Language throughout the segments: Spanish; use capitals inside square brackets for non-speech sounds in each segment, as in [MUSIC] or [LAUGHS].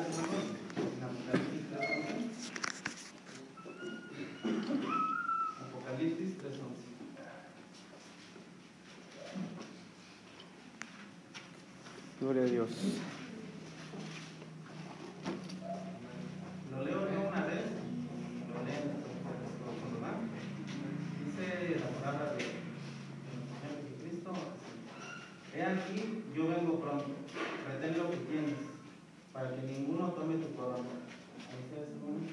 ustedes, hermanos, en Apocalipsis 3.11. Apocalipsis 3.11. Gloria a Dios. Lo leo yo una vez y lo leen ustedes todos, ¿verdad? Dice la palabra de nuestro Señor Jesucristo. así, He aquí, yo vengo pronto. Retén lo que tienes, para que ninguno tome tu corona. Ahí está ese hermano.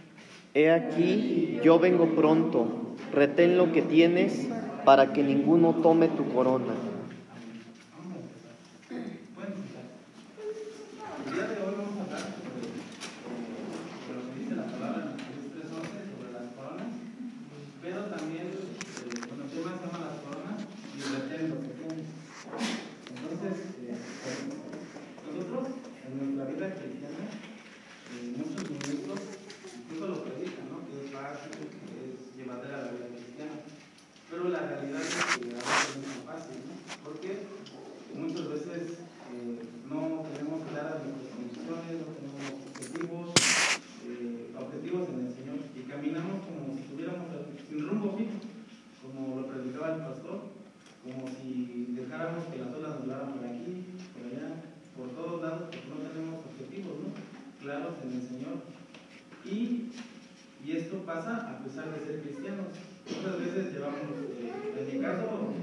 He aquí, yo vengo pronto. Retén lo que tienes para que ninguno tome tu corona. Vamos a empezar. Pueden empezar. El día de hoy vamos a hablar sobre, sobre lo que dice la palabra en Apocalipsis 3.11 sobre las coronas, pero también, eh, bueno, el tema se llama las coronas y retén lo que tienes. Entonces, eh, nosotros en nuestra vida cristiana, eh, muchos ministros incluso lo predican, ¿no? Que es fácil, que es llevadera la vida cristiana. Pero la realidad es que a veces no es tan fácil, ¿no? Porque muchas veces eh, no tenemos claras nuestras condiciones, no tenemos objetivos, eh, objetivos en el Señor y caminamos como si estuviéramos sin rumbo fijo, como lo predicaba el pastor, como si dejáramos que las olas nos llevaran por aquí, por allá, por todos lados, porque no tenemos objetivos, ¿no? Claros en el Señor. Y, y esto pasa a pesar de ser cristianos. Muchas veces llevamos, eh, en mi caso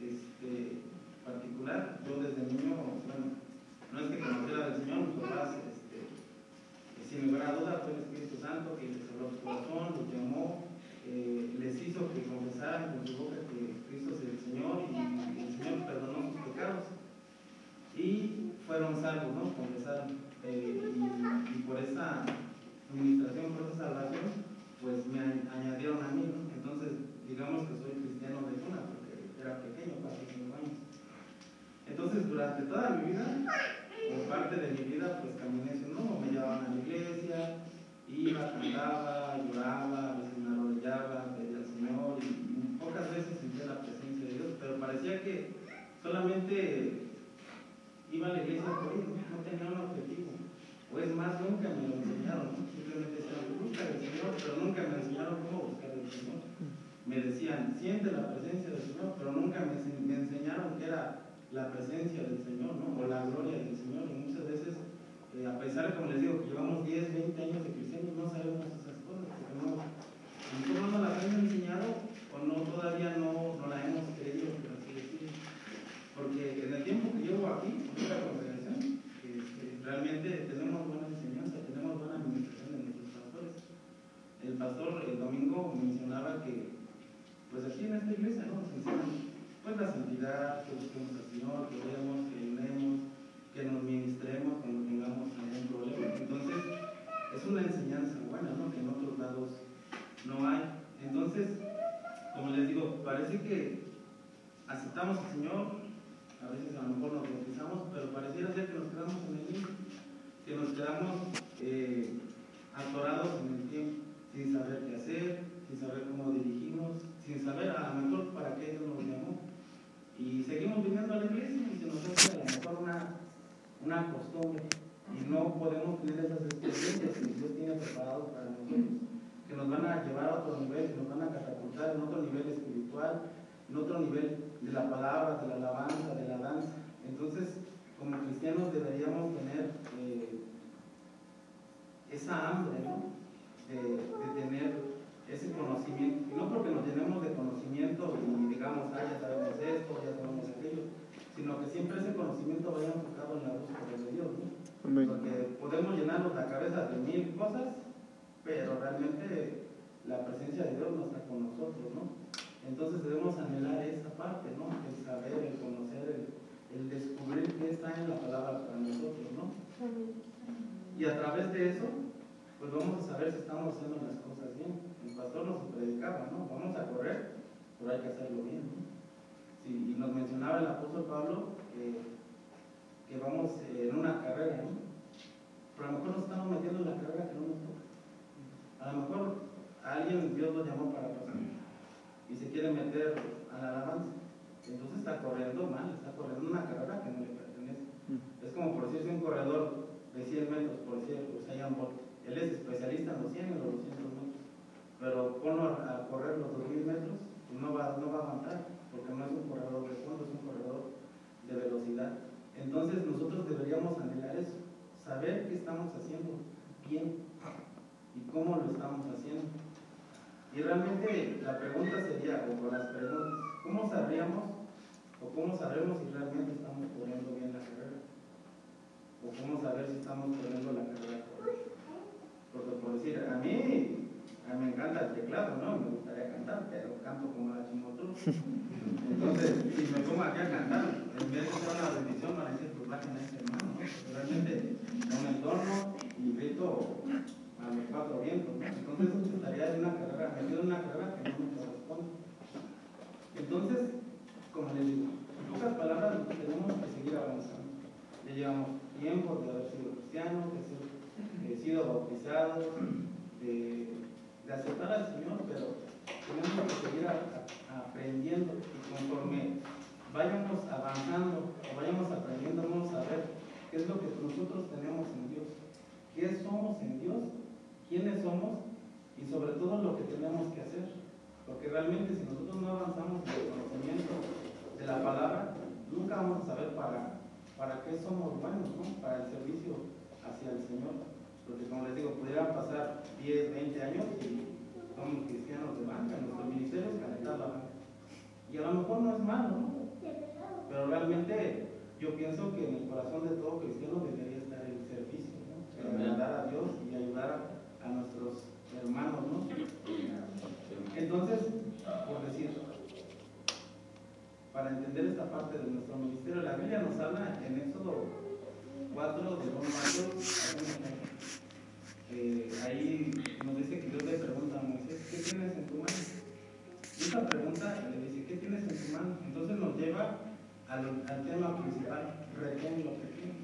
este, particular, yo desde niño, bueno, no es que conociera del Señor, mis papás, este, sin lugar a duda, fue el Espíritu Santo que les habló su corazón, los llamó, eh, les hizo que confesaran con su boca que Cristo es el Señor y, y el Señor perdonó sus pecados. Y fueron salvos, ¿no? Confesaron. Eh, y, y por esa administración, por salvación, pues me añadieron a mí, ¿no? Entonces, digamos que soy cristiano de cuna, porque era pequeño, casi cinco años. Entonces, durante toda mi vida, por parte de mi vida, pues caminé rumbo, me llevaban a la iglesia, iba, cantaba, lloraba, a veces me arrodillaba, pedía al Señor, y pocas veces sentía la presencia de Dios, pero parecía que solamente iba a la iglesia por ir, no No tenía un objetivo. O es más, nunca me lo enseñaron, ¿no? simplemente decían, busca al Señor, pero nunca me enseñaron cómo buscar al Señor. Me decían, siente la presencia del Señor, pero nunca me, ense- me enseñaron que era la presencia del Señor, ¿no? O la gloria del Señor. Y muchas veces, eh, a pesar de, como les digo, que llevamos 10, 20 años de cristianos, no sabemos esas cosas, porque no, nosotros no las han enseñado o no todavía no, no la hemos creído, por así decirlo. Porque en el tiempo que llevo aquí, este, realmente tenemos buena enseñanza, tenemos buena administración de nuestros pastores. El pastor el domingo mencionaba que, pues aquí en esta iglesia, ¿no? Nos enseñan pues la santidad, que busquemos al Señor, que oremos, que ayunemos, que nos ministremos cuando tengamos algún problema. Entonces, es una enseñanza buena, ¿no? Que en otros lados no hay. Entonces, como les digo, parece que aceptamos al Señor, a veces a lo mejor nos bautizamos, pero pareciera ser que nos quedamos en el limbo, que nos quedamos eh, atorados en el tiempo, sin saber qué hacer, sin saber cómo dirigirnos, sin saber a lo mejor para qué Dios nos llamó. Y seguimos viniendo a la iglesia y se nos hace a lo mejor una, una costumbre y no podemos tener esas experiencias que Dios tiene preparado para nosotros, que nos van a llevar a otro nivel, que nos van a catapultar en otro nivel espiritual, en otro nivel de la palabra, de la alabanza, de la danza. Entonces, como cristianos deberíamos tener eh, esa hambre, ¿no? De, de tener ese conocimiento, y no porque nos llenemos de conocimiento y digamos, ah, ya sabemos esto, ya sabemos aquello, sino que siempre ese conocimiento vaya enfocado en la búsqueda de Dios, ¿no? Amén. Porque podemos llenarnos la cabeza de mil cosas, pero realmente la presencia de Dios no está con nosotros, ¿no? Entonces debemos anhelar esa parte, ¿no? El saber, el conocer, el, el descubrir qué está en la palabra para nosotros, ¿no? Y a través de eso, pues vamos a saber si estamos haciendo las cosas bien. El pastor nos predicaba, ¿no? Vamos a correr, pero hay que hacerlo bien, ¿no? Sí, y nos mencionaba el apóstol Pablo que, que vamos eh, en una carrera, ¿no? Pero a lo mejor nos estamos metiendo en la carrera que no nos toca. A lo mejor a alguien Dios lo llamó para pasar y se quiere meter a la alabanza. Entonces está corriendo mal, está corriendo una carrera que no le pertenece. Es como por decirse un corredor de 100 metros, por decir, importa. Él es especialista en los 100 y los 200 metros. Pero ponlo a, a correr los 2000 metros, pues no va, no va a aguantar, porque no es un corredor de fondo, es un corredor de velocidad. Entonces nosotros deberíamos anhelar eso, saber qué estamos haciendo bien y cómo lo estamos haciendo. Y realmente la pregunta sería, o las preguntas, ¿cómo sabríamos o cómo sabremos si realmente estamos corriendo bien la carrera? ¿O cómo saber si estamos corriendo la carrera correcta? Porque por decir, a mí, a mí me encanta el teclado, ¿no? Me gustaría cantar, pero canto como la chimotruz. Entonces, si me pongo aquí a cantar, en vez de ser una bendición, van a decir, pues bajen a este hermano, ¿no? Realmente, en un entorno y grito a los cuatro vientos, ¿no? Entonces, estaría en una carrera, metido en una carrera que no me corresponde. Entonces, como les digo, en pocas palabras, tenemos que seguir avanzando. Ya llevamos tiempo de haber sido cristianos, de ser he sido bautizados, de, de, aceptar al Señor, pero tenemos que seguir aprendiendo y conforme vayamos avanzando o vayamos aprendiendo, vamos a ver qué es lo que nosotros tenemos en Dios, qué somos en Dios, quiénes somos y sobre todo lo que tenemos que hacer. Porque realmente si nosotros no avanzamos en el conocimiento de la palabra, nunca vamos a saber para, para qué somos buenos, ¿no? para el servicio hacia el Señor. Porque como les digo, pudieran pasar 10, 20 años y somos cristianos de banca, nuestro ministerio es calentar la banca. Y a lo mejor no es malo, ¿no? Pero realmente yo pienso que en el corazón de todo cristiano debería estar el servicio, ¿no? El agradar a Dios y ayudar a, a nuestros hermanos, ¿no? Entonces, por decir, para entender esta parte de nuestro ministerio, la Biblia nos habla en Éxodo 4, de 1 eh, ahí nos dice que Dios le pregunta a Moisés, ¿qué tienes en tu mano? Y esta pregunta le dice, ¿qué tienes en tu mano? Entonces nos lleva al, al tema principal, retén lo que tienes.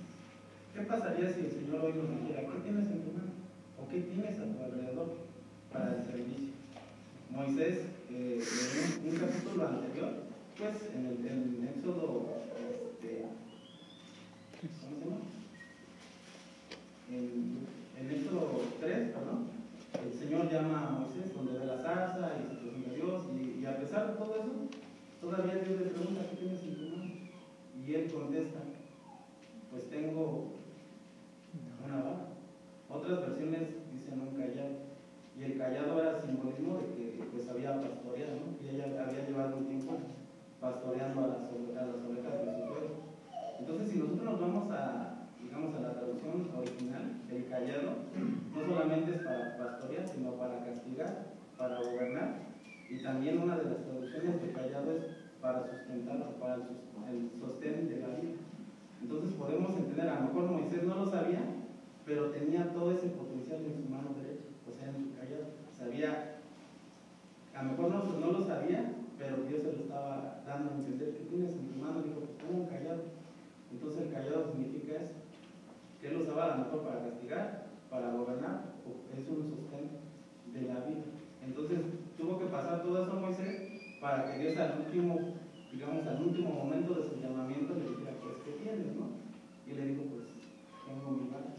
¿Qué pasaría si el Señor hoy nos dijera, ¿qué tienes en tu mano? ¿O qué tienes a tu alrededor para el servicio? Moisés, eh, en un, capítulo anterior, pues en el en Éxodo, este, ¿cómo se llama? En, en Éxodo 3, perdón, el Señor llama a Moisés donde ve la zarza y se presenta a Dios, y, a pesar de todo eso, todavía Dios le pregunta, ¿qué tienes en tu mano? Y él contesta, pues tengo una vara. Otras versiones dicen un callado. Y el callado era simbolismo de que pues había pastoreado, ¿no? Y ella había llevado un tiempo pastoreando a las, a las ovejas de su pueblo. Entonces, si nosotros nos vamos a, digamos, a la traducción original, el callado no solamente es para pastorear, sino para castigar, para gobernar. Y también una de las traducciones de callado es para sustentar, para el sostén de la vida. Entonces podemos entender, a lo mejor Moisés no lo sabía, pero tenía todo ese potencial en su mano derecha, o sea, en su callado. Sabía, a lo mejor no, no lo sabía, pero Dios se lo estaba dando a entender que tienes en tu mano. Dijo, pues tengo un callado. Entonces el callado significa eso, que él usaba a lo mejor para castigar, para gobernar, es un sostén de la vida. Entonces tuvo que pasar todo eso Moisés para que Dios al último, digamos, al último momento de su llamamiento le dijera, pues, ¿qué tienes, no? Y le dijo, pues, tengo mi vara.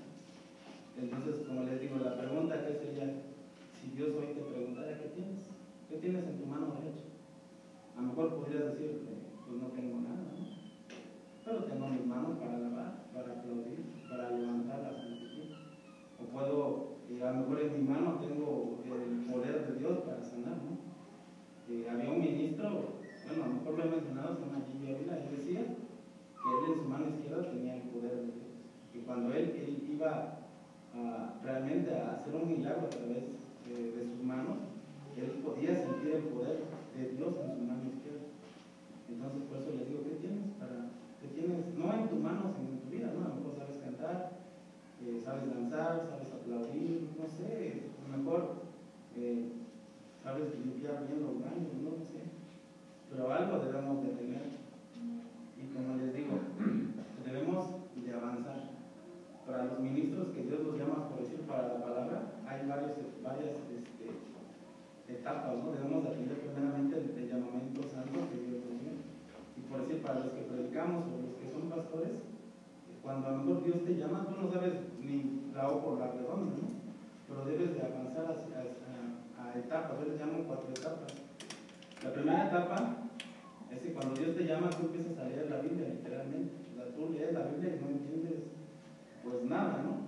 Entonces, como les digo, la pregunta que sería, si Dios hoy te preguntara, ¿qué tienes? ¿Qué tienes en tu mano derecha? A lo mejor podrías decir, pues no tengo nada, ¿no? Pero tengo mis manos para alabar, para aplaudir, para levantar la santitud. O puedo, eh, a lo mejor en mi mano tengo el poder de Dios para sanar, ¿no? Eh, había un ministro, bueno, a lo mejor lo he mencionado, se llama Gigi Ávila, él decía que él en su mano izquierda tenía el poder de Dios. Y cuando él, él iba realmente a hacer un milagro a través de, de sus manos, él podía sentir el poder de Dios en su mano izquierda. Entonces, por eso les digo, ¿qué tienes? Para, ¿Qué tienes? No en tus manos, sino en tu vida, ¿no? A lo mejor sabes cantar, eh, sabes danzar, sabes aplaudir, no sé, a lo mejor eh, sabes limpiar bien los baños, no sé. Pero algo debemos de tener. Y como les digo, [CLEARS THROAT] debemos de avanzar. Para los ministros que Dios los llama, por decir, para la palabra, hay varios, varias este, etapas, ¿no? Debemos atender primeramente el, llamamiento santo que Dios nos dio. Y por decir, para los que predicamos o los que son pastores, cuando a lo mejor Dios te llama, tú no sabes ni la O por la redonda, ¿no? pasar a, a, a etapas, yo les llamo cuatro etapas. La primera etapa es que cuando Dios te llama, tú empiezas a leer la Biblia, literalmente. O sea, tú lees la Biblia y no entiendes, pues nada, ¿no?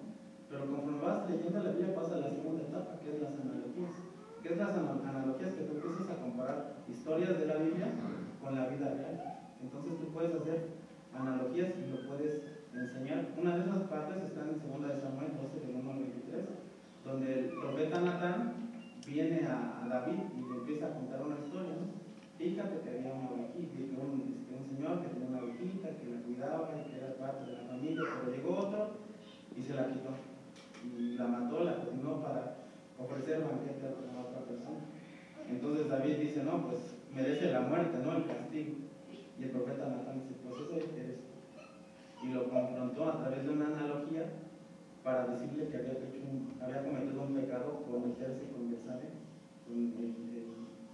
Pero conforme vas leyendo la Biblia, pasa a la segunda etapa, que es las analogías. ¿Qué es las analogías? Que tú empiezas a comparar historias de la Biblia con la vida real. Entonces tú puedes hacer analogías y lo puedes enseñar. Una de esas partes está en 2 de Samuel 12, del 1 al 23, donde el profeta Natán viene a, David y le empieza a contar una historia. ¿no? Fíjate que había una ovejita, que un, este, un, señor que tenía una ovejita, que la cuidaba que era parte de la familia, pero llegó otro y se la quitó. Y la mató, la cocinó para ofrecer banquete a otra persona. Entonces David dice, no, pues merece la muerte, no el castigo. Y el profeta Natán dice, pues ese eres Y lo confrontó a través de una analogía para decirle que había, hecho un, había cometido un pecado por meterse con Betsabé,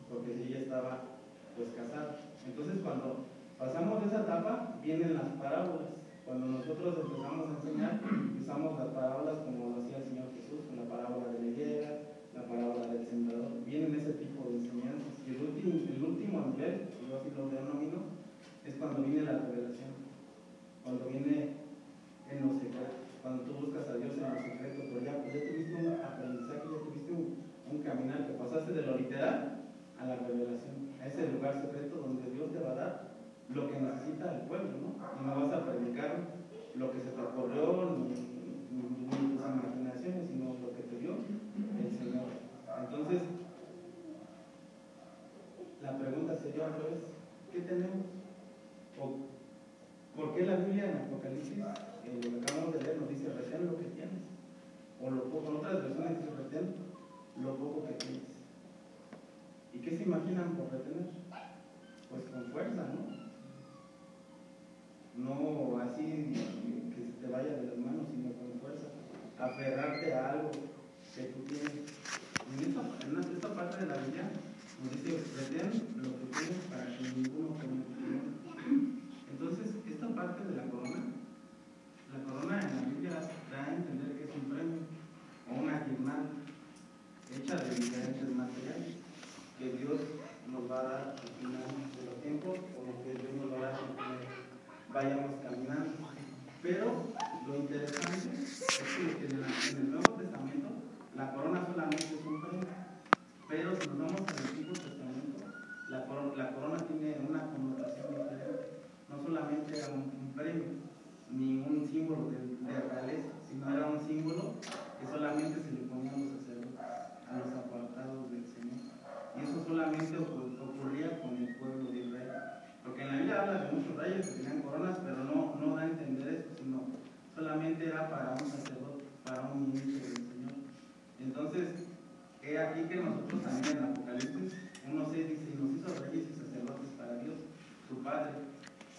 porque ella estaba pues casada. Entonces cuando pasamos de esa etapa, vienen las parábolas. Cuando nosotros empezamos a enseñar, usamos las parábolas como lo hacía el Señor Jesús, la parábola de la higuera, la parábola del sembrador. Vienen ese tipo de enseñanzas. Y el último, el último nivel, yo así lo denomino, es cuando viene la revelación. Cuando viene en los secretos. Cuando tú buscas a Dios en los secretos, pero ya, ya tuviste un aprendizaje, ya tuviste un, un caminar, que pasaste de lo literal a la revelación, a ese lugar secreto donde Dios te va a dar lo que necesita el pueblo, ¿no? Y no vas a predicar lo que se te ocurrió, ni, ni, tus imaginaciones, sino lo que te dio el Señor. Entonces, la pregunta sería otra vez, ¿qué tenemos? ¿O ¿Por qué la Biblia en Apocalipsis, en lo que acabamos de leer, nos dice retén lo que tienes? O lo poco, en otras versiones dice retén lo poco que tienes. ¿Y qué se imaginan por retener? Pues con fuerza, ¿no? No así que se te vaya de las manos, sino con fuerza. Aferrarte a algo que tú tienes. En esta, parte de la Biblia nos dice, retén lo que tienes para que ninguno cometa. Entonces, esta parte de la corona, la corona en la Biblia da a entender que es un premio o una guirnalda hecha de diferentes materiales que Dios nos va a dar al final de los tiempos o que Dios nos va a dar vayamos caminando. Pero lo interesante es que en, el Nuevo Testamento la corona solamente es un premio. Pero si nos vamos al Antiguo Testamento, la corona, la corona tiene una connotación diferente. No solamente era un, premio, ni un símbolo de, de, realeza, sino era un símbolo que solamente se le ponía a los sacerdotes, a los apartados del Señor. Y eso solamente ocurría con el pueblo de Israel. Porque en la Biblia habla de muchos reyes que tenían coronas, pero no, no da a entender eso, sino solamente era para un sacerdote, para un ministro del Señor. Entonces, he aquí que nosotros también en Apocalipsis 1.6 dice, y nos hizo reyes y sacerdotes para Dios, su Padre.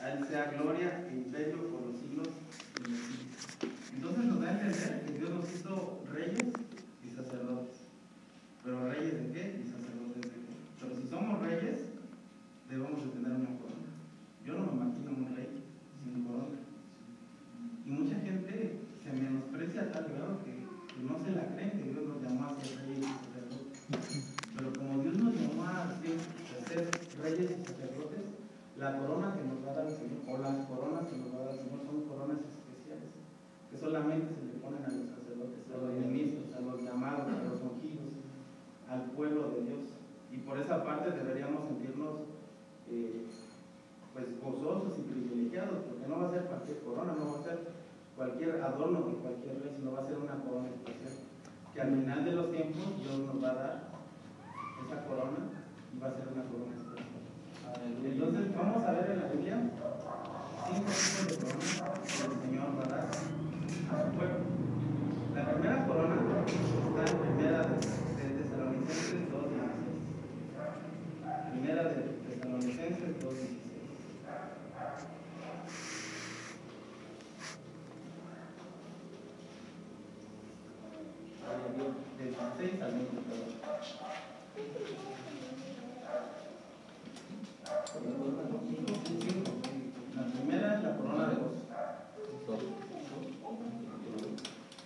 A Él sea gloria e imperio por los siglos y los siglos. Entonces nos da a entender que Dios nos hizo reyes y sacerdotes. ¿Pero reyes de qué? Y sacerdotes de qué. Pero si somos reyes, debemos de tener una corona. Yo no me imagino un rey sin corona. Y mucha gente se menosprecia a tal grado que, que, no se la creen que Dios nos llamó a ser reyes y sacerdotes. Pero como Dios nos llamó a ser, a ser reyes y sacerdotes, la corona que nos va a dar el Señor, o las coronas que nos va a dar el Señor, son coronas especiales, que solamente se le ponen a los sacerdotes, a los ministros, a los llamados, a los ungidos, al pueblo de Dios. Y por esa parte deberíamos sentirnos eh, pues gozosos y privilegiados, porque no va a ser cualquier corona, no va a ser cualquier adorno de cualquier rey, sino va a ser una corona especial. Que al final de los tiempos Dios nos va a dar esa corona y va a ser una corona especial. Entonces vamos a ver en la Biblia cinco tipos de coronas que el Señor va a dar a su pueblo. La primera corona está en primera de, de Tesalonicenses 2.16. Primera de Tesalonicenses 2.16. Del 16 al 20, La primera es la corona de gozo.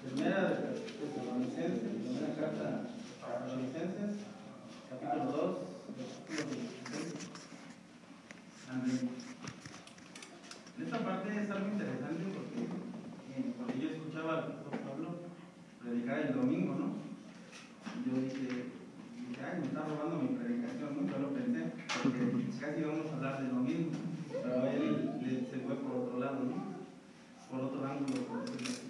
Primera de Tesalonicenses, primera carta Tesalonicenses, capítulo 2, versículo 16. Amén. En esta parte es algo interesante porque, eh, porque yo escuchaba al pastor Pablo predicar el domingo, ¿no? Y yo dije, dije, ay, me está robando mi predicación, ¿no? Yo lo pensé, porque casi íbamos a hablar de lo mismo, pero él le- se fue por otro lado, ¿no? Por otro ángulo, por decirlo así.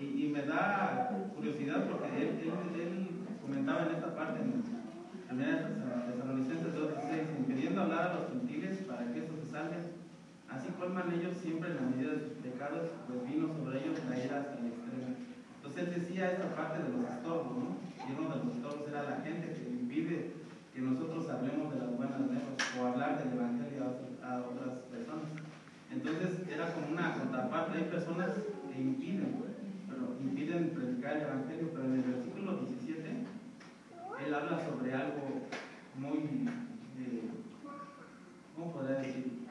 Y, y me da curiosidad porque él, él, él comentaba en esta parte, en 1 Tesalonicenses 2.16, impidiendo hablar a los gentiles para que estos se salven. Así colman ellos siempre en la medida de sus pecados, pues vino sobre ellos la ira hasta el extremo. Entonces él decía esta parte de los estorbos, ¿no? Y uno de los estorbos era la gente que impide que nosotros hablemos de las buenas nuevas o hablar del evangelio a otras- a otras personas. Entonces era como una contraparte. Hay personas que impiden, pero impiden predicar el evangelio, pero en el versículo 17 él habla sobre algo muy, eh, ¿cómo podría decir?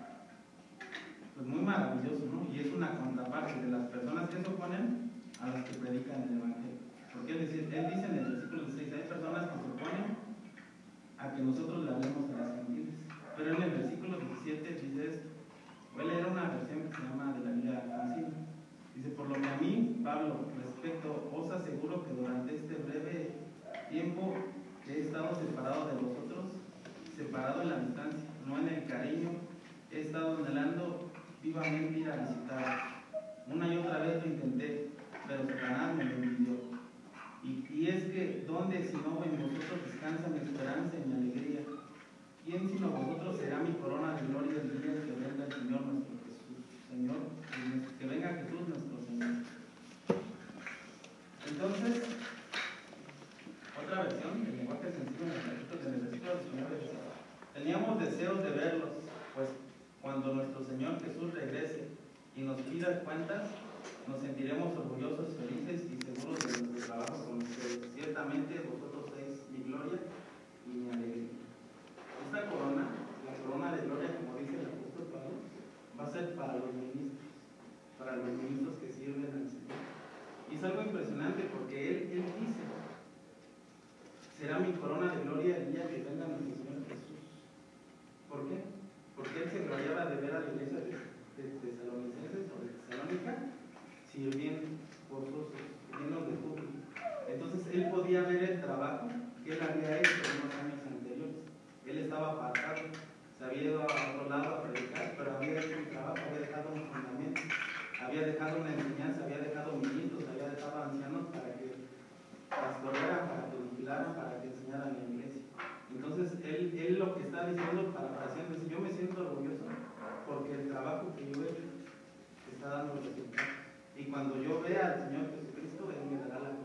Pues muy maravilloso, ¿no? Y es una contraparte de las personas que se oponen a las que predican el evangelio. Porque él dice, él dice en el versículo 16, hay personas que se oponen a que nosotros le hablemos a las gentiles. Pero en el versículo 17 dice esto. Voy a leer una versión que se llama de la Biblia Cancino. Dice, lo que a mí, Pablo, respecto, os aseguro que durante este breve tiempo he estado separado de vosotros, separado en la distancia, no en el cariño, he estado anhelando vivamente ir a visitaros. Una y otra vez lo intenté, pero Satanás me lo impidió. Y, es que, ¿dónde si no en vosotros descansa mi esperanza y mi alegría? ¿Quién sino vosotros será mi corona de gloria el día que venga el Señor nuestro Jesús? Señor, que venga Jesús nuestro. Entonces, otra versión, el lenguaje sencillo versículo del versículo 19 dice, teníamos deseos de verlos, pues cuando nuestro Señor Jesús regrese y nos pida cuentas, nos sentiremos orgullosos, felices y seguros de nuestro trabajo con ustedes. Ciertamente vosotros sois mi gloria y mi alegría. Esta corona, la corona de gloria, como dice el apóstol Pablo, va a ser para los ministros, para los ministros que sirven al Señor. Y es algo impresionante porque él, él dice, será mi corona de gloria el día que venga nuestro Señor Jesús. ¿Por qué? Porque él se gloriaba de ver a la iglesia de, de Tesalonicenses o de Tesalónica sirviendo gozosos, llenos de júbilo. Entonces él podía ver el trabajo que él había hecho en los años anteriores. Él estaba apartado, se había ido a otro lado a predicar, pero había hecho un trabajo, había dejado un fundamento, había dejado una enseñanza, había dejado había dejado ancianos para que pastorearan, para que vigilaran, para que enseñaran en la iglesia. Entonces él, él lo que está diciendo, parafraseando, es: Yo me siento orgulloso porque el trabajo que yo he hecho está dando resultados. Y cuando yo vea al Señor Jesucristo, Él me dará la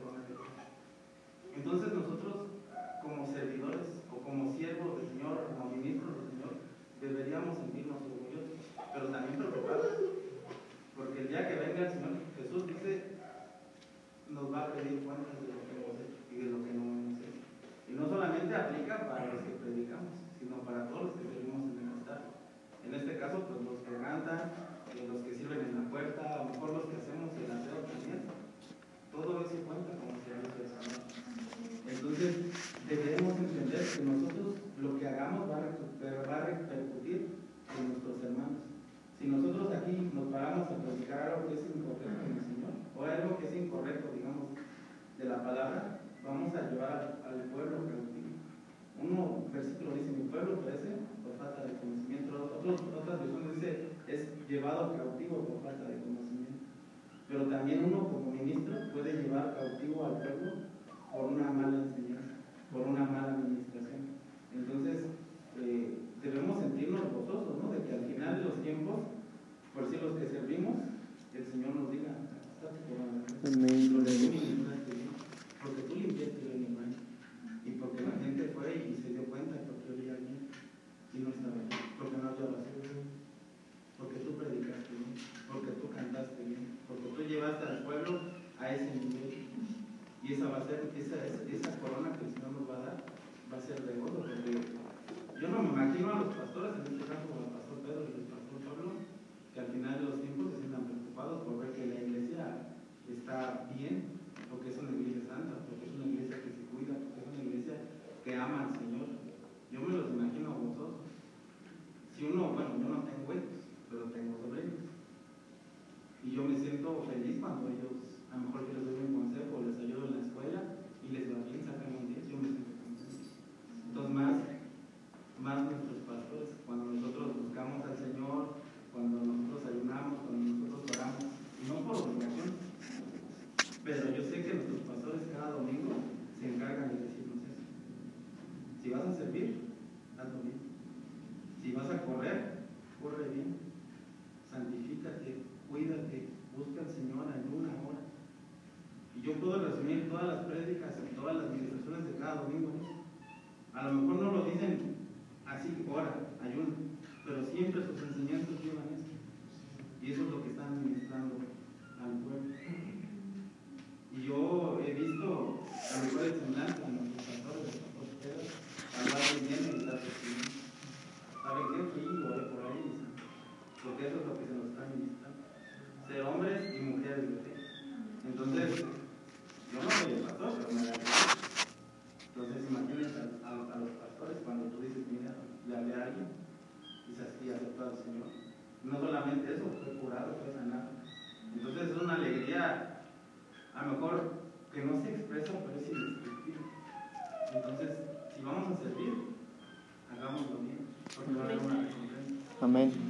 Amén.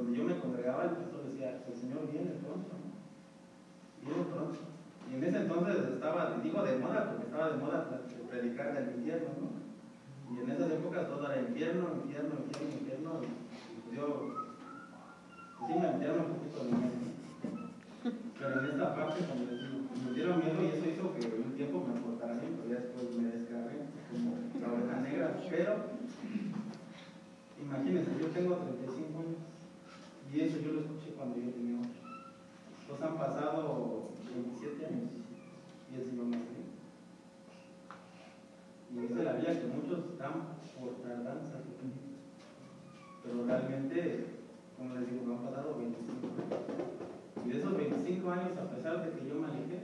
Donde yo me congregaba, el pastor decía, el Señor viene pronto. Viene pronto. Y en ese entonces estaba, digo de moda, porque estaba de moda predicar del infierno, ¿no? Y en esas épocas todo era infierno, infierno, infierno, infierno. Y pues yo, pues sí me metieron un poquito de miedo. Pero en esta parte, como les digo, me dieron miedo y eso hizo que un tiempo me portara bien, pero ya después me descargué como la oveja negra. Pero, imagínense, yo tengo 35 años y eso yo lo escuché cuando yo tenía 8. Entonces han pasado 27 años y el Señor me cree. Y dice la Biblia que muchos están por tardanza, pero realmente, como les digo, me han pasado 25 años. Y de esos 25 años, a pesar de que yo me alejé,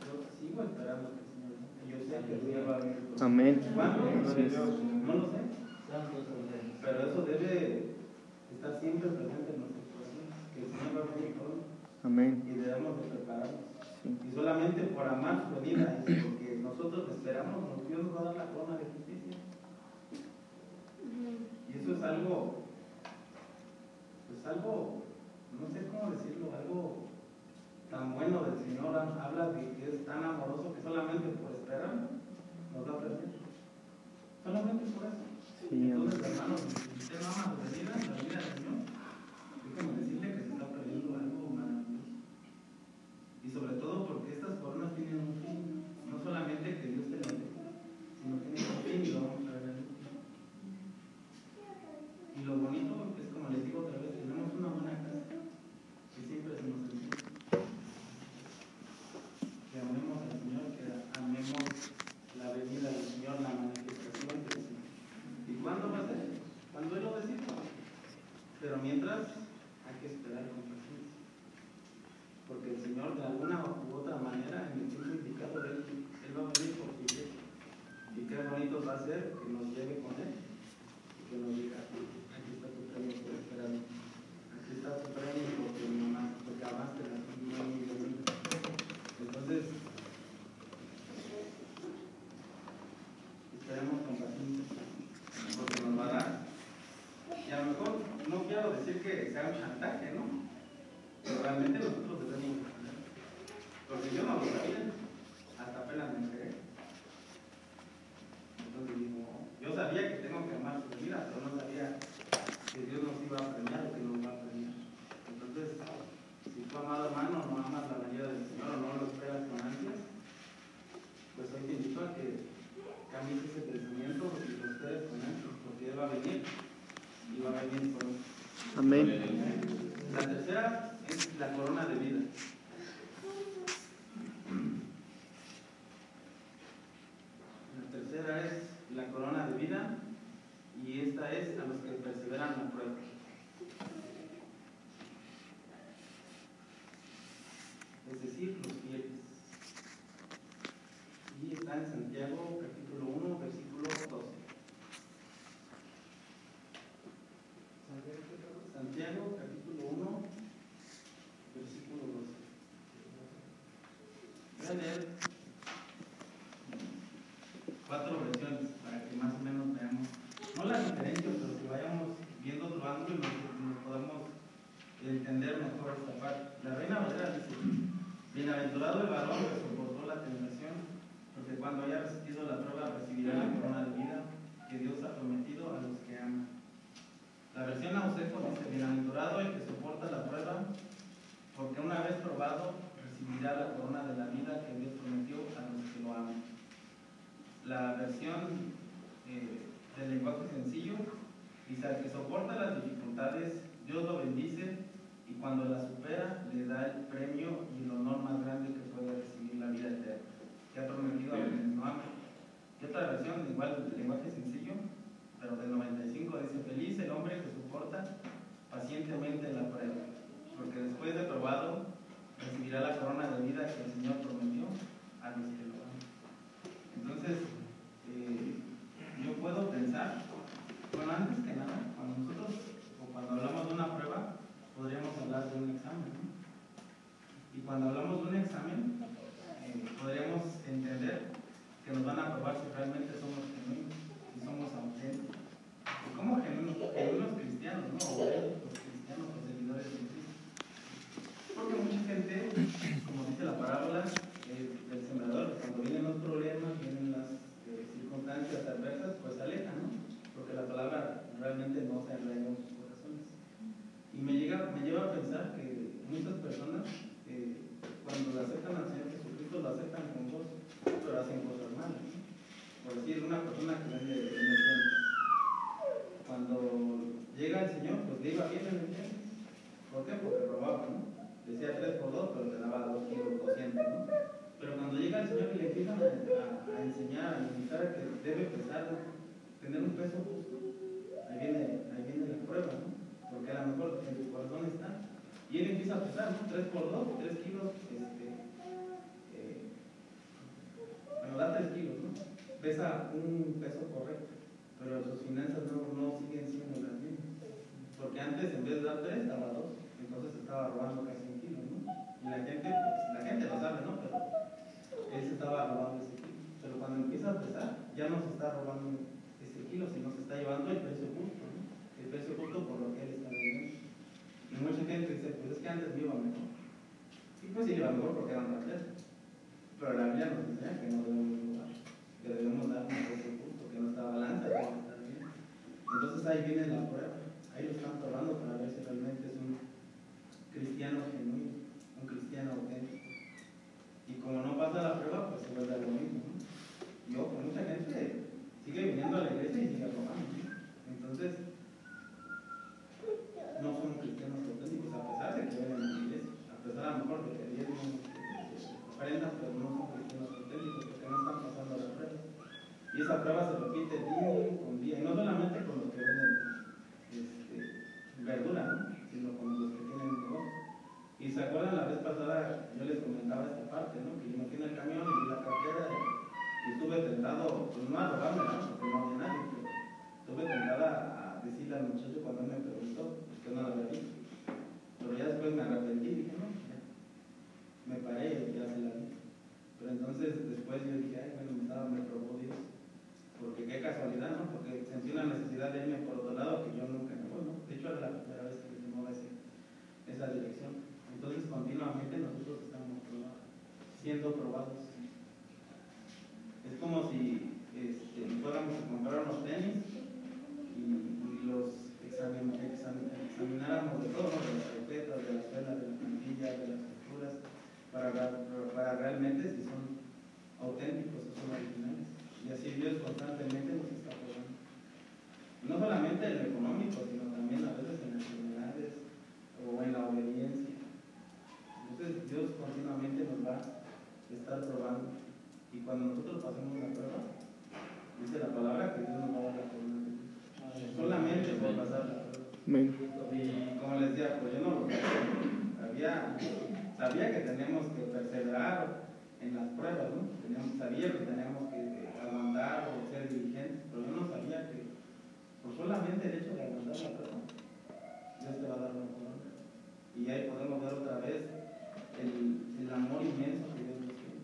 yo sigo esperando que el Señor. Y yo sé que el Señor va a venir. Amén. ¿Cuándo? No lo sé. Pero eso debe estar siempre presente en nuestras Amén. y debemos de prepararnos. Sí. Y solamente por amar su venida, porque nosotros esperamos, Dios nos va a dar la corona de justicia. Y eso es algo, pues algo, no sé cómo decirlo, algo tan bueno del Señor. Habla de que es tan amoroso que solamente por esperar nos va a perder. Solamente por eso. Sí. Entonces, hermanos, si usted no ama su venida, la venida del Señor, déjeme decirle que se está perdiendo algo maravilloso. Y sobre todo porque estas coronas tienen un fin, no solamente que Dios te la dé, sino que tienen un fin y lo vamos a ver ahí. Y lo bonito es, como les digo otra vez, tenemos una buena casa que siempre se nos enseña. Que amemos al Señor, que amemos la venida del Señor, la manifestación del Señor. ¿Y cuándo va a ser? Cuando Él lo decida. Pero mientras hay que esperar con paciencia. Porque el Señor de alguna u otra manera, en el tiempo indicado, Él, él va a venir por su iglesia. Y qué bonito va a ser que nos lleve con Él. Y que nos diga, aquí está tu premio por esperar. Aquí está tu premio porque, mamá, porque amaste la vida muy bien. Entonces, esperemos con paciencia. Porque nos va a dar. Y a lo mejor no quiero decir que sea un chantaje, ¿no? Pero realmente nosotros debemos entender. Porque yo no lo sabía, hasta apenas me enteré. Entonces digo, yo sabía que tengo que amar su vida, pero no sabía que Dios nos iba a premiar o que nos va a premiar. Entonces, si tú, amado hermano, no amas la venida del Señor o no lo esperas con ansias, pues hoy te invito a que cambies ese pensamiento y lo esperes con ansias, porque Él va a venir y va a venir pronto. Amén. La tercera es la corona de vida. La tercera es la corona de vida y esta es a los que perseveran la prueba. Es decir, los fieles. Y está en Santiago capítulo 1, versículo 12. Santiago capítulo 1, versículo 12. Voy a leer cuatro versiones para que más o menos veamos, no las diferencias, pero que vayamos viendo otro ángulo y nos, nos podamos entender mejor esta parte. La reina Valera dice, bienaventurado el varón que soportó la tentación, porque cuando haya resistido la prueba recibirá la corona de vida que Dios ha prometido a los que aman. La versión Auseco dice, bienaventurado el que soporta la prueba, porque una vez probado recibirá la corona de la vida que Dios prometió la versión eh, del lenguaje sencillo, dice al que soporta las dificultades, Dios lo bendice y cuando la supera le da el premio y el honor más grande que puede recibir la vida eterna, que ha prometido a quienes no aman. Y otra versión, igual del lenguaje sencillo, pero del 95, dice, feliz el hombre que soporta pacientemente la prueba, porque después de probado recibirá la corona de vida que el Señor prometió a los que lo aman. Entonces, puedo pensar, bueno, antes que nada, cuando nosotros, o cuando hablamos de una prueba, podríamos hablar de un examen. ¿no? Y cuando hablamos de un examen, eh, podríamos entender que nos van a probar si realmente somos genuinos, si somos auténticos. Y como genuinos, genuinos cristianos, ¿no? O cristianos o seguidores de Cristo. Porque mucha gente, como dice la parábola eh, del sembrador, cuando vienen los problemas, vienen las eh, circunstancias adversas, pues se alejan, ¿no? Porque la palabra realmente no se arraiga en sus corazones. Y me, llega, me lleva a pensar que muchas personas, eh, cuando aceptan al Señor Jesucristo, lo aceptan con gozo, pero hacen cosas malas. ¿no? Por decir, una persona que vende en el centro, cuando llega el Señor, pues le iba bien en el centro. ¿Por qué? Porque robaba, ¿no? Decía 3 por 2, pero te daba 2 kilos 200, ¿no? Pero cuando llega el Señor y le empiezan a, a- enseñar, a invitar a que debe pesar, tener un peso justo, ahí viene, ahí viene la prueba, ¿no? Porque a lo mejor en tu corazón está. Y él empieza a pesar, ¿no? 3 por 2, 3 kilos, da 3 kilos, ¿no? Pesa un peso correcto, pero sus finanzas no, no siguen siendo las mismas. Porque antes en vez de dar 3, daba 2, entonces estaba robando casi un kilo, ¿no? Y la gente, pues, la gente lo sabe, ¿no? Pero él se estaba robando ese kilo. Pero cuando empieza a pesar, ya no se está robando ese kilo, sino se está llevando el precio justo, ¿no? El precio justo por lo que él está vendiendo. Y mucha gente dice, pues es que antes me mejor. Y pues sí, iba mejor porque eran atletas. Pero la Biblia nos enseña que no debemos robar, que debemos dar un precio justo, que nuestra balanza debe estar bien. Entonces ahí viene la prueba. Ahí lo están probando para ver si realmente es un cristiano genuino, un cristiano auténtico. Y como no pasa la prueba, pues se vuelve lo mismo. ¿no? Y ojo, mucha gente sigue viniendo a la iglesia y sigue robando. Entonces, no son cristianos auténticos a pesar de que vienen a la iglesia, a pesar a lo mejor de que diezmos, eh, pero no son cristianos auténticos porque no están pasando la prueba. Y esa prueba se repite día con día, y no solamente con los que venden este, verdura, ¿no? sino con los que tienen negocio. Y se acuerdan la vez pasada, yo les comentaba esta parte, ¿no? que yo me fui en el camión y la cartera y, estuve tentado, pues no a robarme, ¿no? porque no había nadie, pero estuve tentada a decirle al muchacho cuando me preguntó, pues que no la había visto. Pero ya después me arrepentí y dije, no, ya. Me paré y se la vi. Pero entonces después yo dije, ay, bueno, me, estaba, me probó Dios. Porque qué casualidad, ¿no? Porque sentí una necesidad de irme por otro lado que yo nunca me voy, ¿no? De hecho, era la primera vez que me tomaba esa dirección. Entonces, continuamente nosotros estamos siendo probados. Es como si este, fuéramos a comprar unos tenis y, los examin, exam- examináramos de todo, de las carpetas, de las suelas, de la plantilla, de las para, ra- para realmente si son auténticos o son originales. Y así Dios constantemente nos está probando. No solamente en lo económico, sino también a veces en las enfermedades o en la obediencia. Entonces Dios continuamente nos va a estar probando. Y cuando nosotros pasemos la prueba, dice la palabra que Dios nos va a dar la corona. Solamente por pasar la prueba. Y como les decía, pues yo no lo sabía, sabía que teníamos que perseverar en las pruebas, ¿no? Teníamos, sabía que teníamos que aguantar o ser diligentes, pero yo no sabía que por solamente el hecho de aguantar la prueba, Dios te va a dar una corona. Y ahí podemos ver otra vez el, el amor inmenso que Dios nos tiene.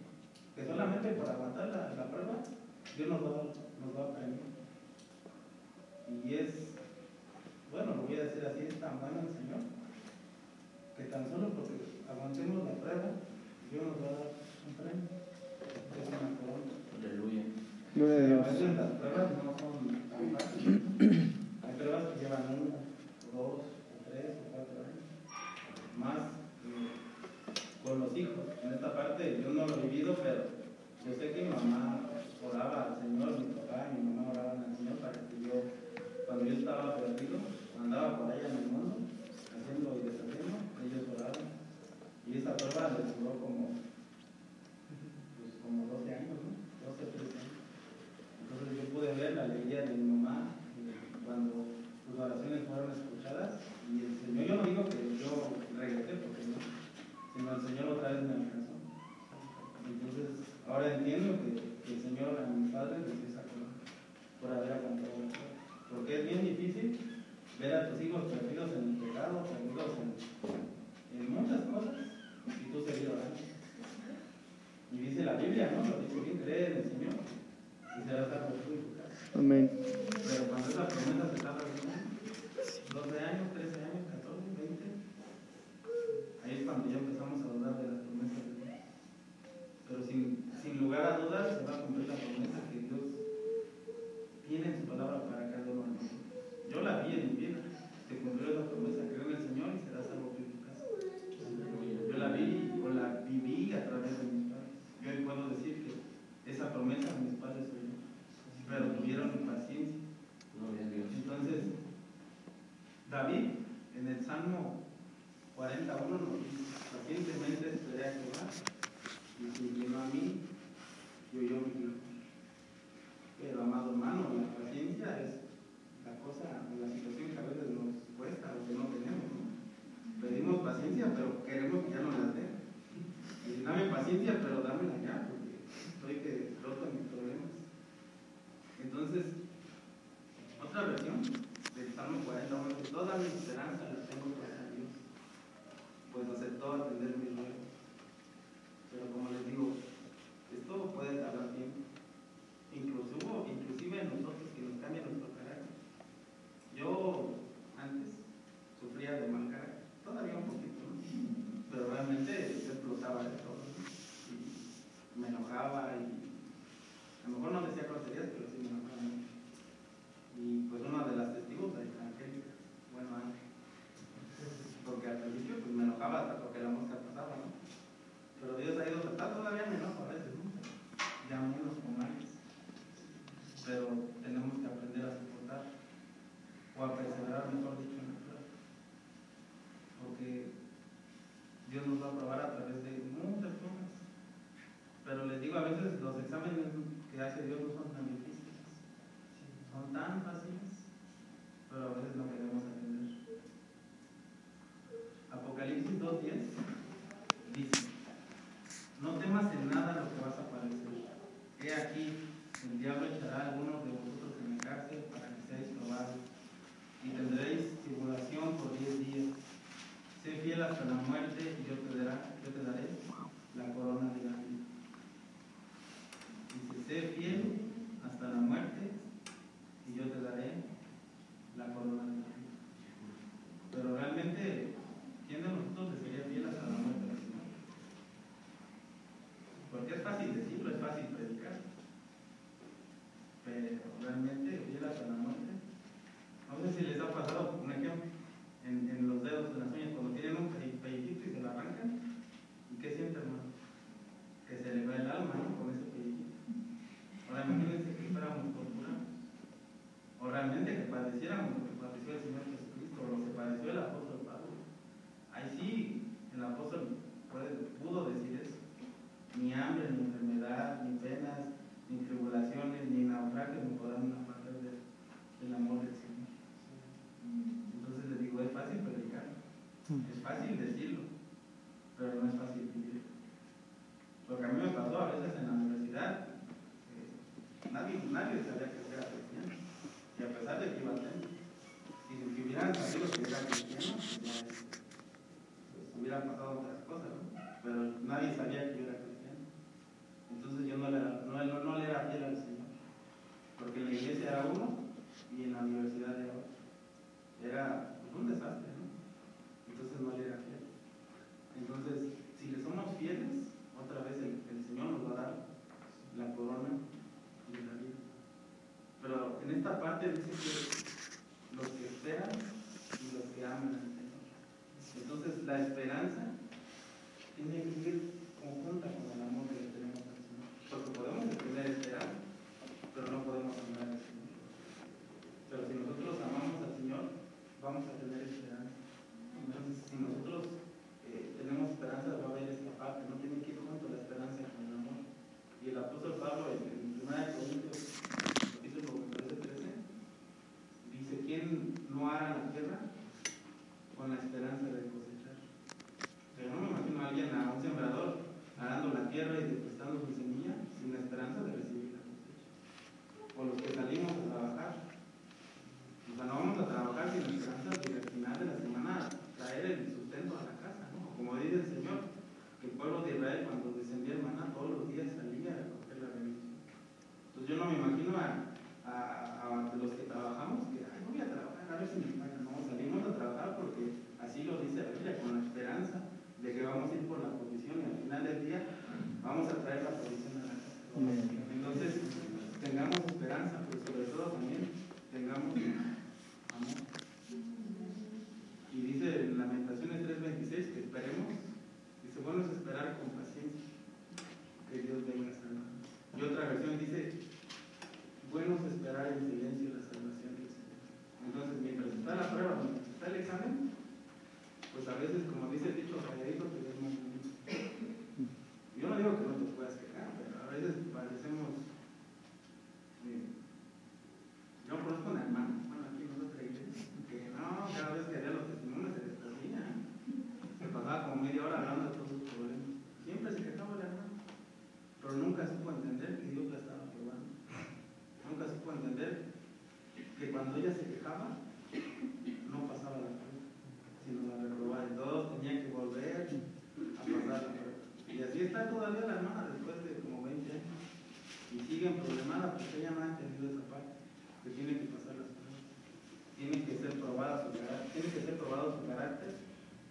Que solamente por aguantar la, la prueba, Dios nos va, nos va a premiar. Y es bueno, lo voy a decir así, es tan bueno el Señor, que tan solo porque Avancemos la prueba, Dios nos va a dar un premio, es una corona. Aleluya. Gloria a las pruebas no son tan fáciles. Hay pruebas que llevan una, dos, tres o cuatro años. Más eh, con los hijos. En esta parte yo no lo he vivido, pero yo sé que mi mamá oraba al Señor, mi papá y mi mamá oraban al Señor para que yo, cuando yo estaba perdido, andaba por allá en hizo a prueba le duró como, pues, como 12 años, ¿no? 12, 13 años. Entonces yo pude ver la alegría de mi mamá eh, cuando sus oraciones fueron escuchadas y el Señor, yo no digo que yo regresé porque no, sino el Señor otra vez me alcanzó. Entonces ahora entiendo que, que el Señor a mi padre les dio esa cosa por haber aguantado Porque es bien difícil ver a tus hijos perdidos en el pecado, perdidos en, en muchas cosas y tú servidora. Y dice la Biblia, ¿no? Lo dice bien, cree en el Señor y será salvo tú y tu casa. Amén. Pero cuando esas promesas se tardan 12 años, 13 años, 14, 20, ahí es cuando ya empezamos a dudar de las promesas de Dios. Pero sin, sin lugar a dudas se va a cumplir la promesa.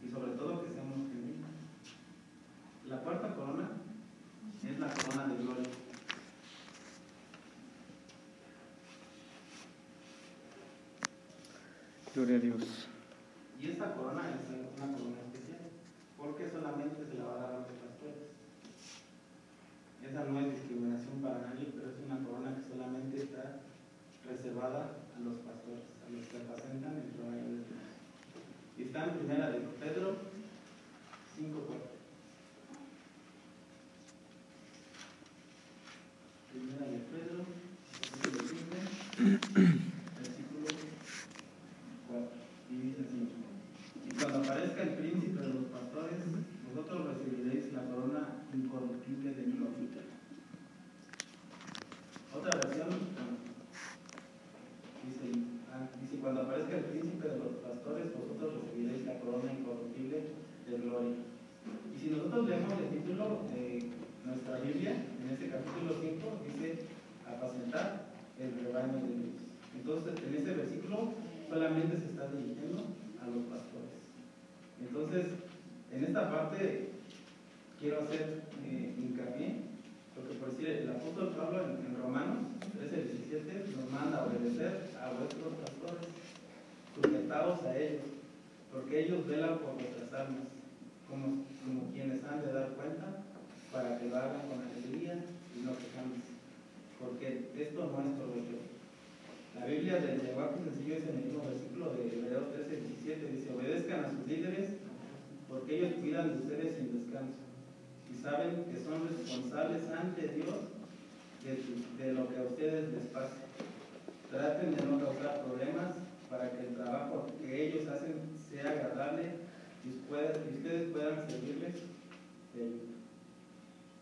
Y sobre todo que seamos genuinos. La cuarta corona es la corona de gloria. Gloria a Dios. Y esta corona es una corona especial, porque solamente se la va a dar a los pastores. Esa no es discriminación para nadie, pero es una corona que solamente está reservada a los pastores, a los que apacentan el rebaño de está en primera de Pedro 5.4. Primera de Pedro, capítulo 5, versículo 4. Y dice así. Y cuando aparezca el príncipe de los pastores, vosotros recibiréis la corona incorruptible de gloria. Otra versión dice, ah, dice, cuando aparezca el príncipe de los pastores, vosotros recibiréis la corona incorruptible de gloria. Y si nosotros leemos el título de nuestra Biblia, en ese capítulo 5, dice, apacentar el rebaño de Dios. Entonces, en ese versículo solamente se está dirigiendo a los pastores. Entonces, en esta parte quiero hacer eh, hincapié, porque por decir, el apóstol Pablo en, en Romanos 13, 17 nos manda a obedecer a vuestros pastores, sujetados a ellos, porque ellos velan por vuestras almas, como, como quienes han de dar cuenta, para que lo hagan con alegría y no quejándose, porque esto no es provechoso. La Biblia del lenguaje sencillo dice en el mismo versículo de Hebreos 13, 17, dice, obedezcan a sus líderes de ustedes sin descanso y saben que son responsables ante Dios de, de lo que a ustedes les pasa. Traten de no causar problemas para que el trabajo que ellos hacen sea agradable y ustedes, puedan servirles de ayuda.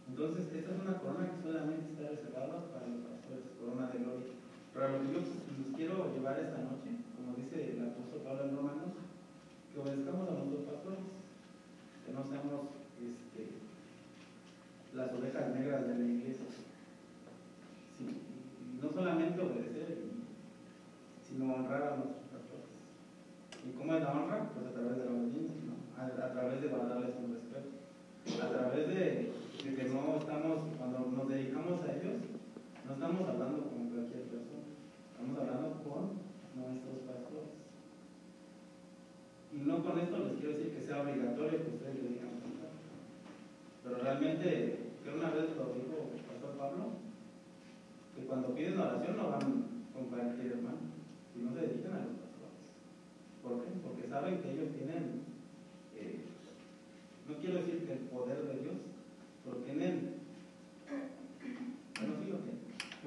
Entonces, esta es una corona que solamente está reservada para los pastores, corona de gloria. Pero a lo que yo les quiero llevar esta noche, como dice el apóstol Pablo en Romanos, que obedezcamos a nuestros pastores, no seamos este, las ovejas negras de la iglesia. No solamente obedecer, sino honrar a nuestros pastores. ¿Y cómo es la honra? Pues a través de la obediencia, a través de guardarles un respeto, a través de, de que no estamos, cuando nos dedicamos a ellos, no estamos hablando con cualquier persona, estamos hablando con nuestros pastores. No con esto les quiero decir que sea obligatorio que ustedes le digan. Pero realmente, que una vez lo dijo el pastor Pablo, que cuando piden oración no van con cualquier hermano, sino se dedican a los pastores. ¿Por qué? Porque saben que ellos tienen, eh, no quiero decir que el poder de Dios, porque en él, bueno, sí o qué,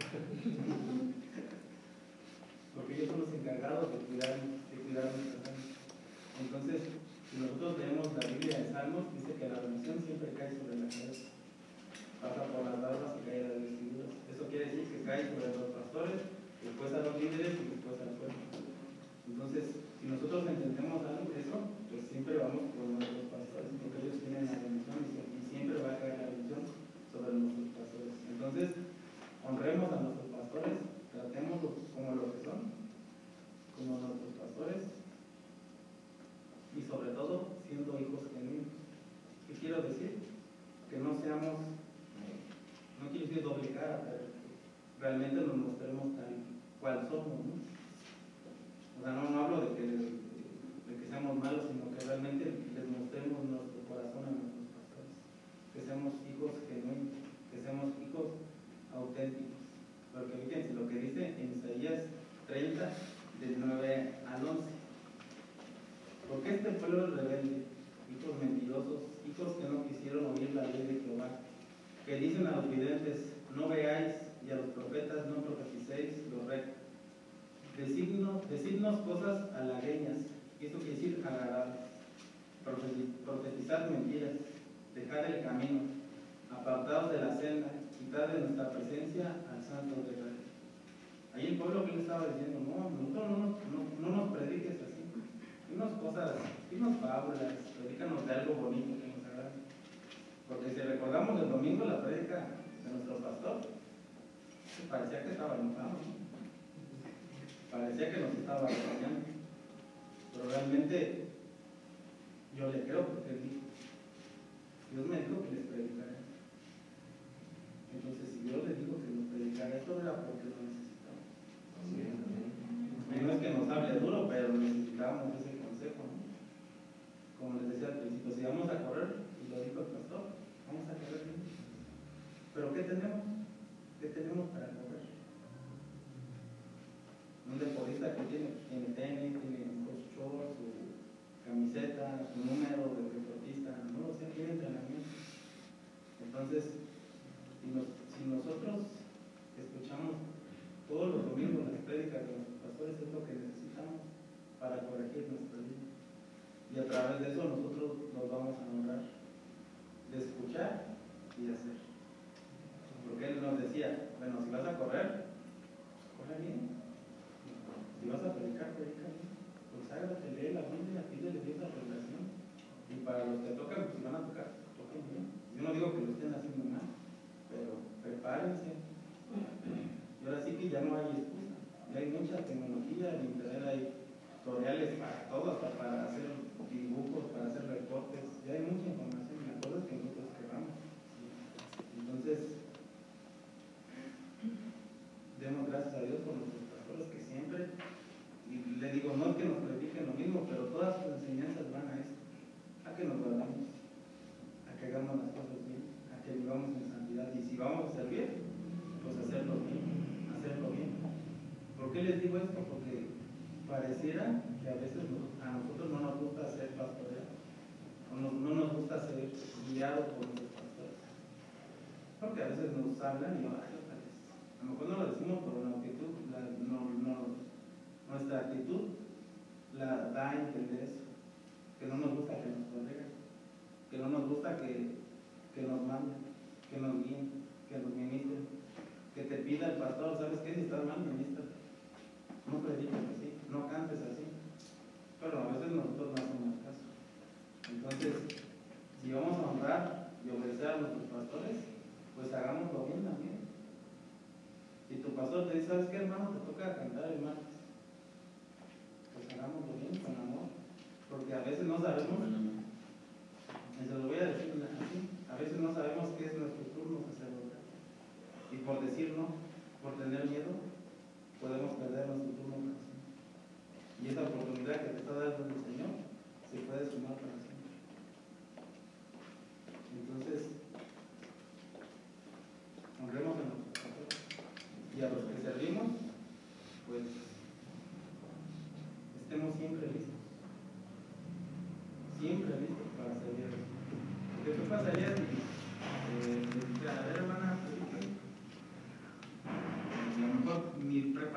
[LAUGHS] porque ellos son los encargados de cuidar, de cuidar. Entonces, si nosotros leemos la Biblia de Salmos, dice que la bendición siempre cae sobre la cabeza, pasa por las barbas y cae a las vestiduras. Eso quiere decir que cae sobre los pastores, después a los líderes y después al pueblo. Entonces, si nosotros entendemos algo de eso, pues siempre vamos por nuestros pastores, porque ellos tienen la bendición y siempre va a caer la bendición sobre nuestros pastores. Entonces, honremos a nuestros pastores, tratémoslos como lo que son, como nuestros pastores, sobre todo siendo hijos genuinos. ¿Qué quiero decir? Que no seamos, eh, no quiero decir doble cara, pero realmente nos mostremos tal cual somos. ¿no? O sea, no, no hablo de que, de que seamos malos, sino que realmente les mostremos nuestro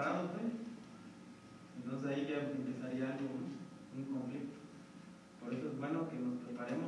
separados. Entonces ahí ya empezaría algo, un conflicto. Por eso es bueno que nos preparemos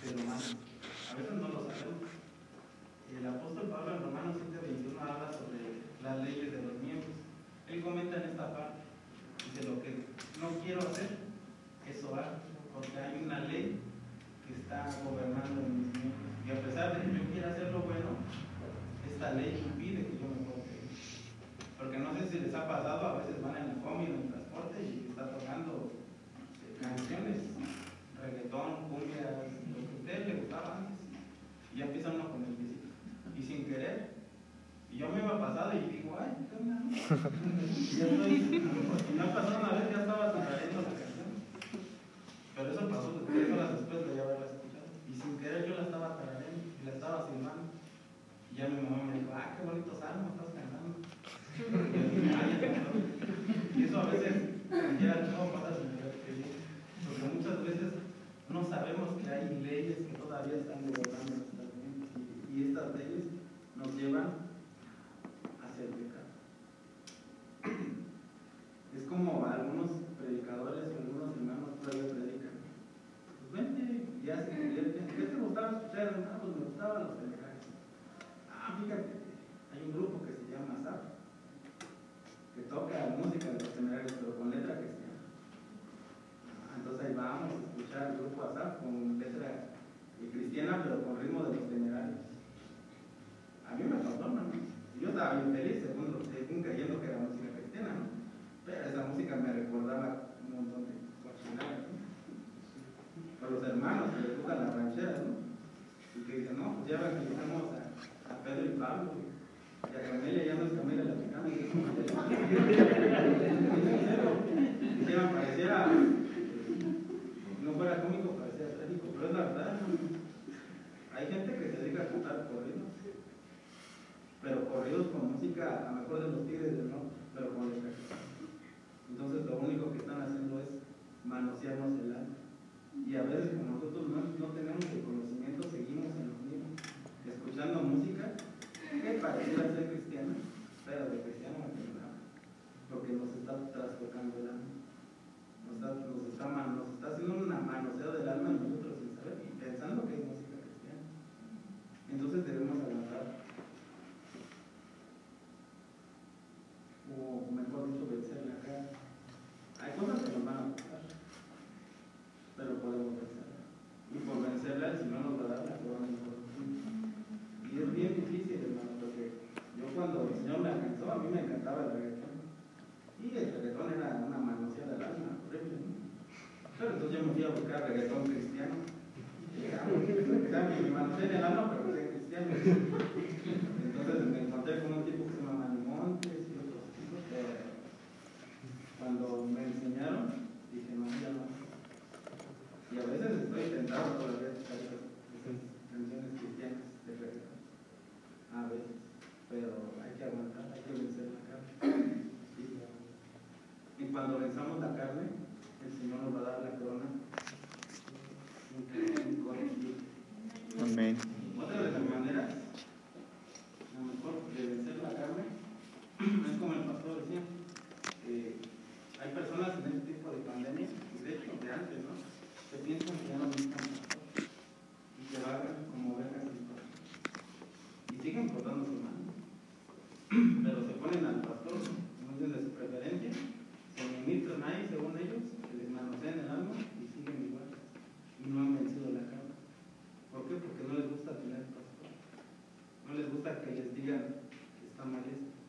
De lo malo. A veces no lo sabemos. El apóstol Pablo en Romanos 7:21 habla sobre las leyes de los miembros. Él comenta en esta parte, dice lo que no quiero hacer, eso hago, porque hay una ley que está gobernando en mis miembros. Y a pesar de que yo quiera hacer lo bueno, esta ley impide que yo me bien. Porque no sé si les ha pasado, a veces van en la combi en el transporte y está tocando eh, canciones, reggaetón, cumbias, le gustaba antes. Y ya empieza con el visito. Y sin querer. Y yo me iba pasado y digo, ay, no?" [LAUGHS] y ya estoy, me ha pasado una vez, ya estaba tarareando la canción. Pero eso pasó tres horas después de ya haberla escuchado. Y sin querer yo la estaba tarareando y la estaba silbando. Y ya mi mamá me dijo, ah, qué bonito salmo estás cantando. Y. Y eso a veces, ya no pasa sin querer. Porque muchas veces no sabemos que hay leyes que todavía están gobernando nuestras mentes. Y, y estas leyes nos llevan hacia el pecado. Es como algunos predicadores o algunos hermanos todavía predican. Pues vente, ya se convierten. ¿Qué te gustaba escuchar? Ah, pues me gustaban los mensajes. Ah, fíjate, hay un grupo que se llama SAP, que toca música de los temerarios, pero con letra cristiana. Entonces ahí vamos a escuchar el grupo ASAP con letra eh, cristiana, pero con ritmo de los temerarios. A mí me pasó, ¿no? Yo estaba bien feliz, según, según creyendo que era música cristiana, ¿no? Pero esa música me recordaba un montón de cochinadas, ¿no? Por los hermanos que les gustan las rancheras, ¿no? Y que dicen, no, pues ya evangelizamos a, a Pedro y Pablo, y a Camelia, ya no es Camelia la picana, [LAUGHS] y es como Dijeron, pareciera, fuera cómico, parecía trágico, pero es la verdad. Hay gente que se dedica a cantar corridos, pero corridos con música, a lo mejor de los tigres del norte, pero con letra. Entonces lo único que están haciendo es manosearnos el alma. Y a veces como nosotros no, no tenemos el conocimiento, seguimos en lo mismo, escuchando música que pareciera ser cristiana, pero de cristiano no nada, porque nos está trastocando el alma. Nos está, nos, está, haciendo una manoseo del alma y nosotros sin saber, y pensando que es música cristiana. Entonces debemos avanzar digan está.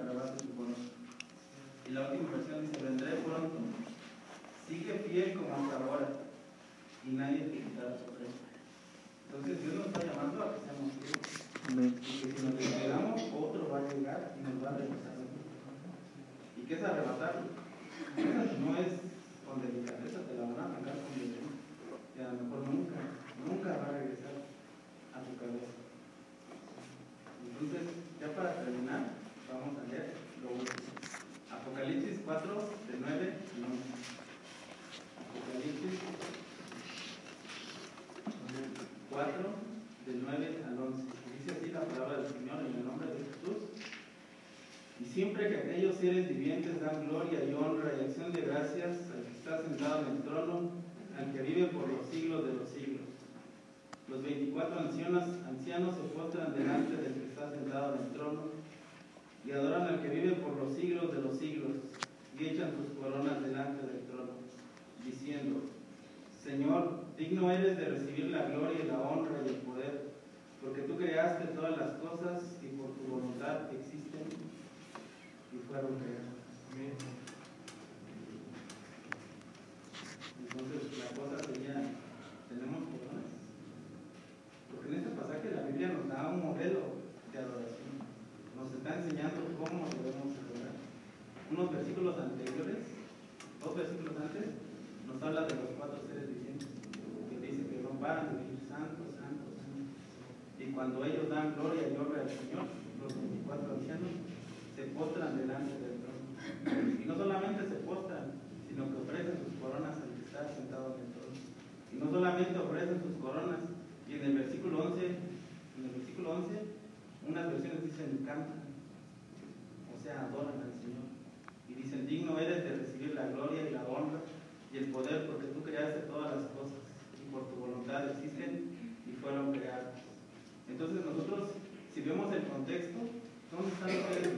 alabanzas y. Y la última versión dice, vendré pronto, sigue fiel como hasta ahora, y nadie te quitará su precio. Entonces Dios nos está llamando a que seamos fieles. Porque si nos descuidamos, otro va a llegar y nos va a regresar. ¿Y qué es arrebatarlo? No es con delicadeza, te la van a arrancar con delicadeza. Y a lo mejor no vivientes dan gloria y honra y acción de gracias al que está sentado en el trono, al que vive por los siglos de los siglos. Los 24 ancianos, ancianos se postran delante del que está sentado en el trono y adoran al que vive por los siglos de los siglos y echan sus coronas delante del trono, diciendo, Señor, digno eres de recibir la gloria y la honra y el poder, porque tú creaste todas las cosas y por tu voluntad existe entonces la cosa sería, tenemos problemas. Porque en este pasaje la Biblia nos da un modelo de adoración. Nos está enseñando cómo debemos adorar. Unos versículos anteriores, dos versículos antes, nos habla de los cuatro seres vivientes, que dice que no paran de vivir santos, santos, santos. Y cuando ellos dan gloria y honra al Señor, los 24 ancianos, se postran delante del trono. Y no solamente se postran, sino que ofrecen sus coronas al que está sentado en el trono. Y no solamente ofrecen sus coronas, y en el versículo 11, en el versículo 11, unas versiones dicen cantan, o sea, adoran al Señor. Y dicen, digno eres de recibir la gloria y la honra y el poder, porque tú creaste todas las cosas y por tu voluntad existen y fueron creadas. Entonces nosotros, si vemos el contexto, ¿dónde está el